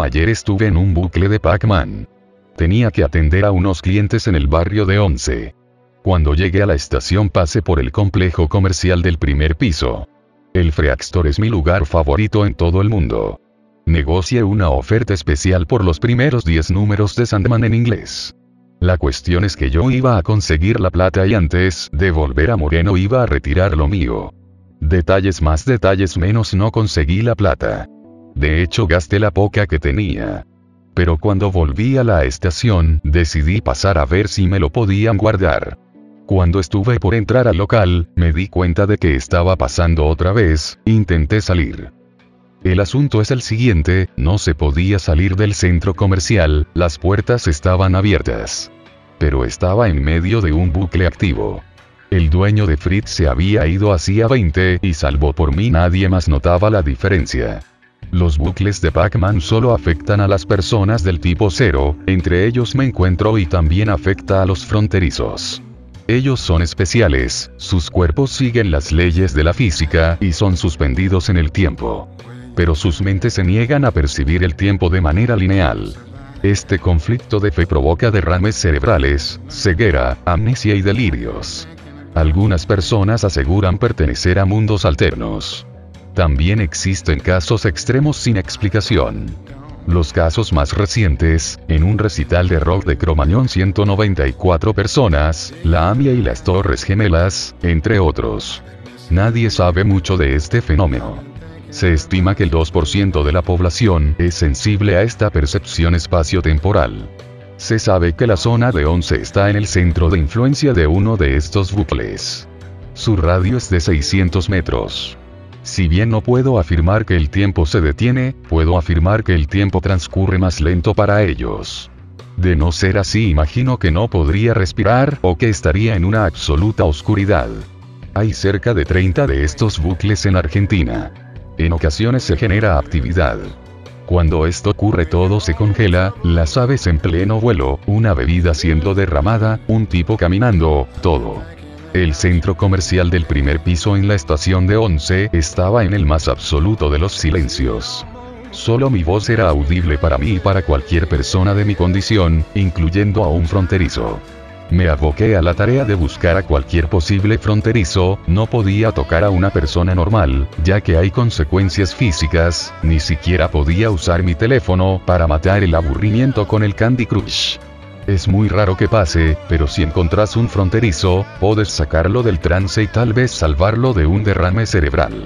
Ayer estuve en un bucle de Pac-Man. Tenía que atender a unos clientes en el barrio de Once. Cuando llegué a la estación pasé por el complejo comercial del primer piso. El Freakstore es mi lugar favorito en todo el mundo. Negocie una oferta especial por los primeros 10 números de Sandman en inglés. La cuestión es que yo iba a conseguir la plata y antes de volver a Moreno iba a retirar lo mío. Detalles más detalles menos no conseguí la plata. De hecho gasté la poca que tenía. Pero cuando volví a la estación, decidí pasar a ver si me lo podían guardar. Cuando estuve por entrar al local, me di cuenta de que estaba pasando otra vez, intenté salir. El asunto es el siguiente, no se podía salir del centro comercial, las puertas estaban abiertas. Pero estaba en medio de un bucle activo. El dueño de Fritz se había ido hacía 20 y salvo por mí nadie más notaba la diferencia. Los bucles de Pac-Man solo afectan a las personas del tipo 0, entre ellos me encuentro y también afecta a los fronterizos. Ellos son especiales, sus cuerpos siguen las leyes de la física y son suspendidos en el tiempo. Pero sus mentes se niegan a percibir el tiempo de manera lineal. Este conflicto de fe provoca derrames cerebrales, ceguera, amnesia y delirios. Algunas personas aseguran pertenecer a mundos alternos. También existen casos extremos sin explicación. Los casos más recientes, en un recital de rock de Cromañón 194 personas, la AMIA y las Torres Gemelas, entre otros. Nadie sabe mucho de este fenómeno. Se estima que el 2% de la población es sensible a esta percepción espacio-temporal. Se sabe que la zona de 11 está en el centro de influencia de uno de estos bucles. Su radio es de 600 metros. Si bien no puedo afirmar que el tiempo se detiene, puedo afirmar que el tiempo transcurre más lento para ellos. De no ser así imagino que no podría respirar o que estaría en una absoluta oscuridad. Hay cerca de 30 de estos bucles en Argentina. En ocasiones se genera actividad. Cuando esto ocurre todo se congela, las aves en pleno vuelo, una bebida siendo derramada, un tipo caminando, todo. El centro comercial del primer piso en la estación de Once estaba en el más absoluto de los silencios. Solo mi voz era audible para mí y para cualquier persona de mi condición, incluyendo a un fronterizo. Me aboqué a la tarea de buscar a cualquier posible fronterizo, no podía tocar a una persona normal, ya que hay consecuencias físicas, ni siquiera podía usar mi teléfono para matar el aburrimiento con el Candy Crush. Es muy raro que pase, pero si encontrás un fronterizo, puedes sacarlo del trance y tal vez salvarlo de un derrame cerebral.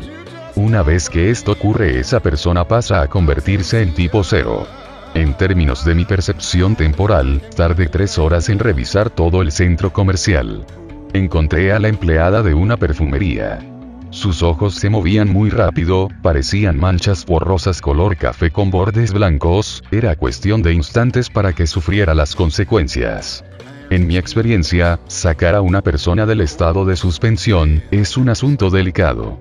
Una vez que esto ocurre esa persona pasa a convertirse en tipo cero. En términos de mi percepción temporal, tardé tres horas en revisar todo el centro comercial. Encontré a la empleada de una perfumería. Sus ojos se movían muy rápido, parecían manchas borrosas color café con bordes blancos, era cuestión de instantes para que sufriera las consecuencias. En mi experiencia, sacar a una persona del estado de suspensión, es un asunto delicado.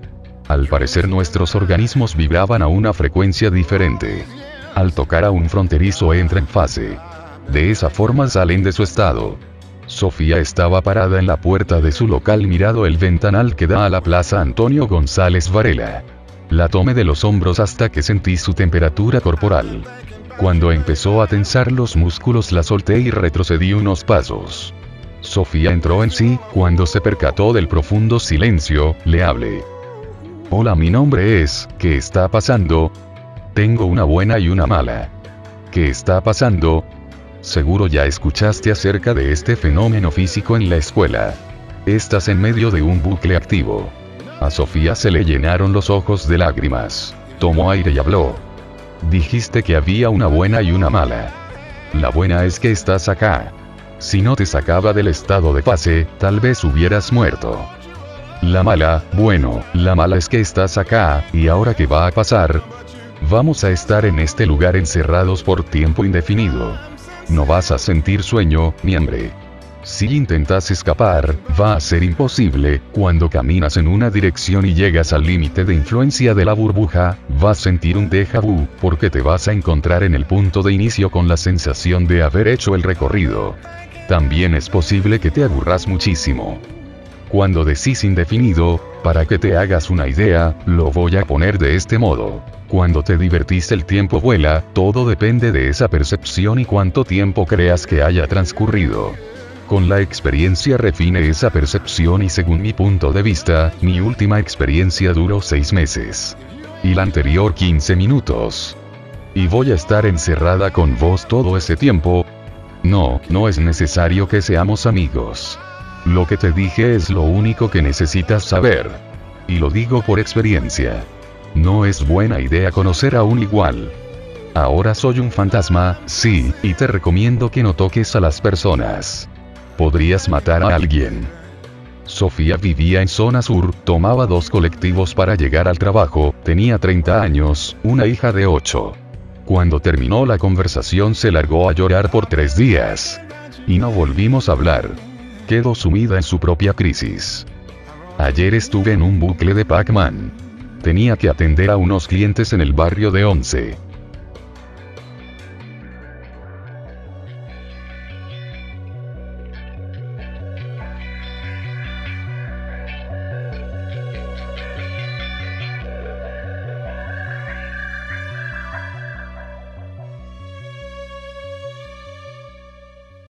Al parecer nuestros organismos vibraban a una frecuencia diferente. Al tocar a un fronterizo entra en fase. De esa forma salen de su estado. Sofía estaba parada en la puerta de su local mirado el ventanal que da a la plaza Antonio González Varela. La tomé de los hombros hasta que sentí su temperatura corporal. Cuando empezó a tensar los músculos la solté y retrocedí unos pasos. Sofía entró en sí, cuando se percató del profundo silencio, le hablé. Hola, mi nombre es, ¿qué está pasando? Tengo una buena y una mala. ¿Qué está pasando? Seguro ya escuchaste acerca de este fenómeno físico en la escuela. Estás en medio de un bucle activo. A Sofía se le llenaron los ojos de lágrimas. Tomó aire y habló. Dijiste que había una buena y una mala. La buena es que estás acá. Si no te sacaba del estado de fase, tal vez hubieras muerto. La mala, bueno, la mala es que estás acá, y ahora qué va a pasar? Vamos a estar en este lugar encerrados por tiempo indefinido. No vas a sentir sueño, ni hambre. Si intentas escapar, va a ser imposible, cuando caminas en una dirección y llegas al límite de influencia de la burbuja, vas a sentir un déjà vu, porque te vas a encontrar en el punto de inicio con la sensación de haber hecho el recorrido. También es posible que te aburras muchísimo. Cuando decís indefinido, para que te hagas una idea, lo voy a poner de este modo. Cuando te divertís el tiempo vuela, todo depende de esa percepción y cuánto tiempo creas que haya transcurrido. Con la experiencia refine esa percepción y según mi punto de vista, mi última experiencia duró 6 meses. Y la anterior 15 minutos. ¿Y voy a estar encerrada con vos todo ese tiempo? No, no es necesario que seamos amigos. Lo que te dije es lo único que necesitas saber. Y lo digo por experiencia. No es buena idea conocer a un igual. Ahora soy un fantasma, sí, y te recomiendo que no toques a las personas podrías matar a alguien. Sofía vivía en zona sur, tomaba dos colectivos para llegar al trabajo, tenía 30 años, una hija de 8. Cuando terminó la conversación se largó a llorar por tres días. Y no volvimos a hablar. Quedó sumida en su propia crisis. Ayer estuve en un bucle de Pac-Man. Tenía que atender a unos clientes en el barrio de Once.